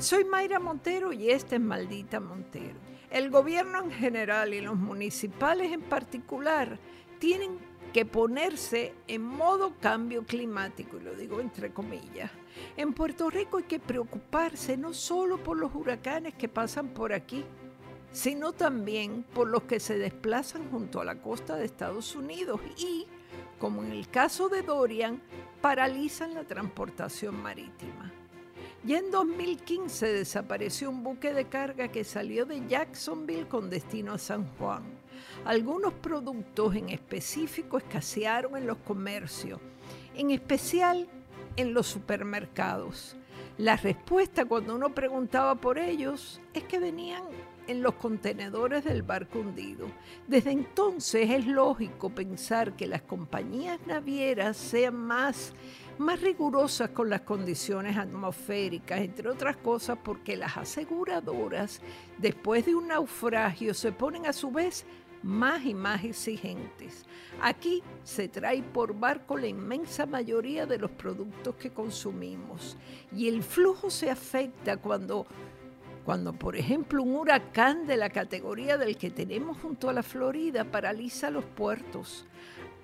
Soy Mayra Montero y esta es Maldita Montero. El gobierno en general y los municipales en particular tienen que ponerse en modo cambio climático, y lo digo entre comillas. En Puerto Rico hay que preocuparse no solo por los huracanes que pasan por aquí, sino también por los que se desplazan junto a la costa de Estados Unidos y, como en el caso de Dorian, paralizan la transportación marítima. Ya en 2015 desapareció un buque de carga que salió de Jacksonville con destino a San Juan. Algunos productos en específico escasearon en los comercios, en especial en los supermercados. La respuesta cuando uno preguntaba por ellos es que venían en los contenedores del barco hundido. Desde entonces es lógico pensar que las compañías navieras sean más, más rigurosas con las condiciones atmosféricas, entre otras cosas porque las aseguradoras, después de un naufragio, se ponen a su vez más y más exigentes. Aquí se trae por barco la inmensa mayoría de los productos que consumimos y el flujo se afecta cuando cuando, por ejemplo, un huracán de la categoría del que tenemos junto a la Florida paraliza los puertos.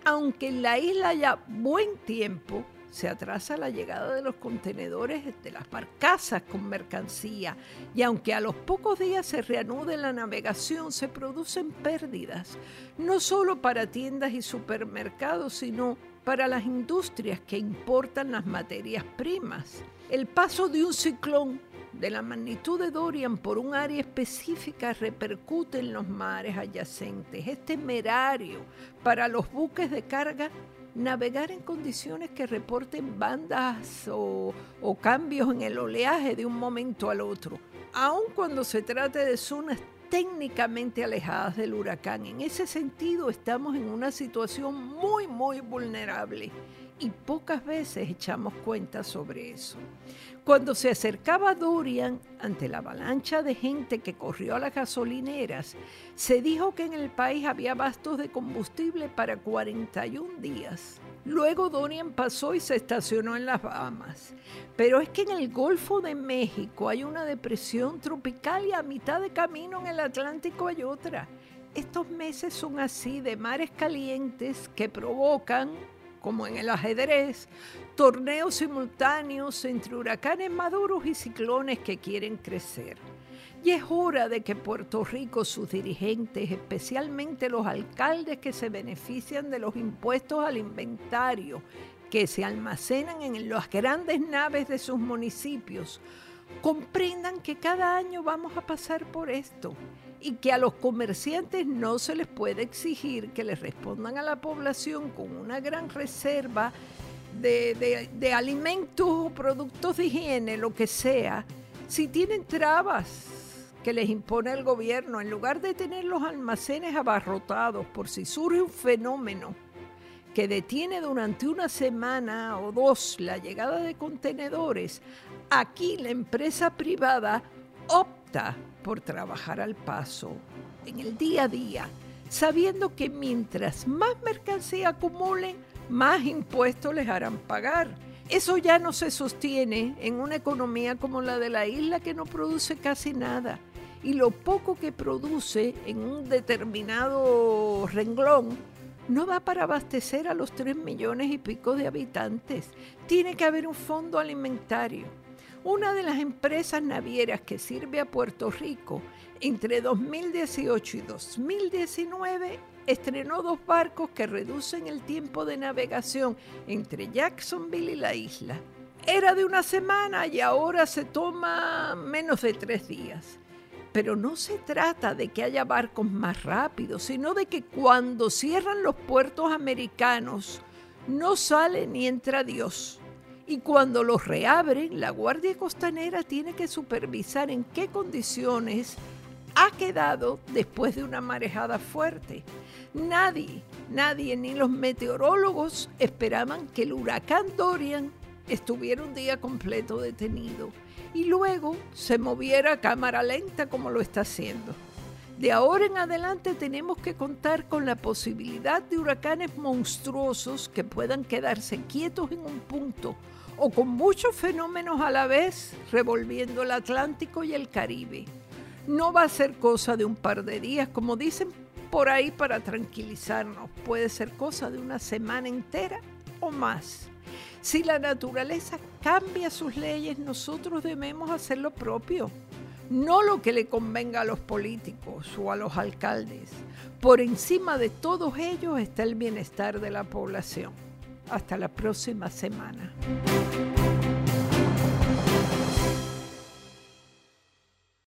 Aunque en la isla haya buen tiempo, se atrasa la llegada de los contenedores de las barcazas con mercancía y aunque a los pocos días se reanude la navegación, se producen pérdidas, no solo para tiendas y supermercados, sino para las industrias que importan las materias primas. El paso de un ciclón de la magnitud de Dorian por un área específica repercute en los mares adyacentes. Es temerario para los buques de carga navegar en condiciones que reporten bandas o, cambios en el oleaje de un momento al otro, aun cuando se trate de zonas técnicamente alejadas del huracán. En ese sentido estamos en una situación muy, muy vulnerable y pocas veces echamos cuenta sobre eso. Cuando se acercaba Dorian ante la avalancha de gente que corrió a las gasolineras, se dijo que en el país había bastos de combustible para 41 días. Luego Dorian pasó y se estacionó en las Bahamas. Pero es que en el Golfo de México hay una depresión tropical y a mitad de camino en el Atlántico hay otra. Estos meses son así de mares calientes que provocan como en el ajedrez, torneos simultáneos entre huracanes maduros y ciclones que quieren crecer. Y es hora de que Puerto Rico, sus dirigentes, especialmente los alcaldes que se benefician de los impuestos al inventario que se almacenan en las grandes naves de sus municipios, comprendan que cada año vamos a pasar por esto y que a los comerciantes no se les puede exigir que les respondan a la población con una gran reserva de, alimentos o productos de higiene, lo que sea, si tienen trabas que les impone el gobierno, en lugar de tener los almacenes abarrotados por si surge un fenómeno que detiene durante una semana o dos la llegada de contenedores, aquí la empresa privada opta por trabajar al paso, en el día a día, sabiendo que mientras más mercancía acumulen, más impuestos les harán pagar. Eso ya no se sostiene en una economía como la de la isla que no produce casi nada. Y lo poco que produce en un determinado renglón no va para abastecer a los tres millones y pico de habitantes. Tiene que haber un fondo alimentario. Una de las empresas navieras que sirve a Puerto Rico entre 2018 y 2019 estrenó dos barcos que reducen el tiempo de navegación entre Jacksonville y la isla. Era de una semana y ahora se toma menos de tres días. Pero no se trata de que haya barcos más rápidos, sino de que cuando cierran los puertos americanos no sale ni entra Dios. Y cuando los reabren, la Guardia Costanera tiene que supervisar en qué condiciones ha quedado después de una marejada fuerte. Nadie, nadie, ni los meteorólogos esperaban que el huracán Dorian estuviera un día completo detenido y luego se moviera a cámara lenta como lo está haciendo. De ahora en adelante tenemos que contar con la posibilidad de huracanes monstruosos que puedan quedarse quietos en un punto o con muchos fenómenos a la vez revolviendo el Atlántico y el Caribe. No va a ser cosa de un par de días, como dicen por ahí para tranquilizarnos, puede ser cosa de una semana entera o más. Si la naturaleza cambia sus leyes, nosotros debemos hacer lo propio, no lo que le convenga a los políticos o a los alcaldes. Por encima de todos ellos está el bienestar de la población. Hasta la próxima semana.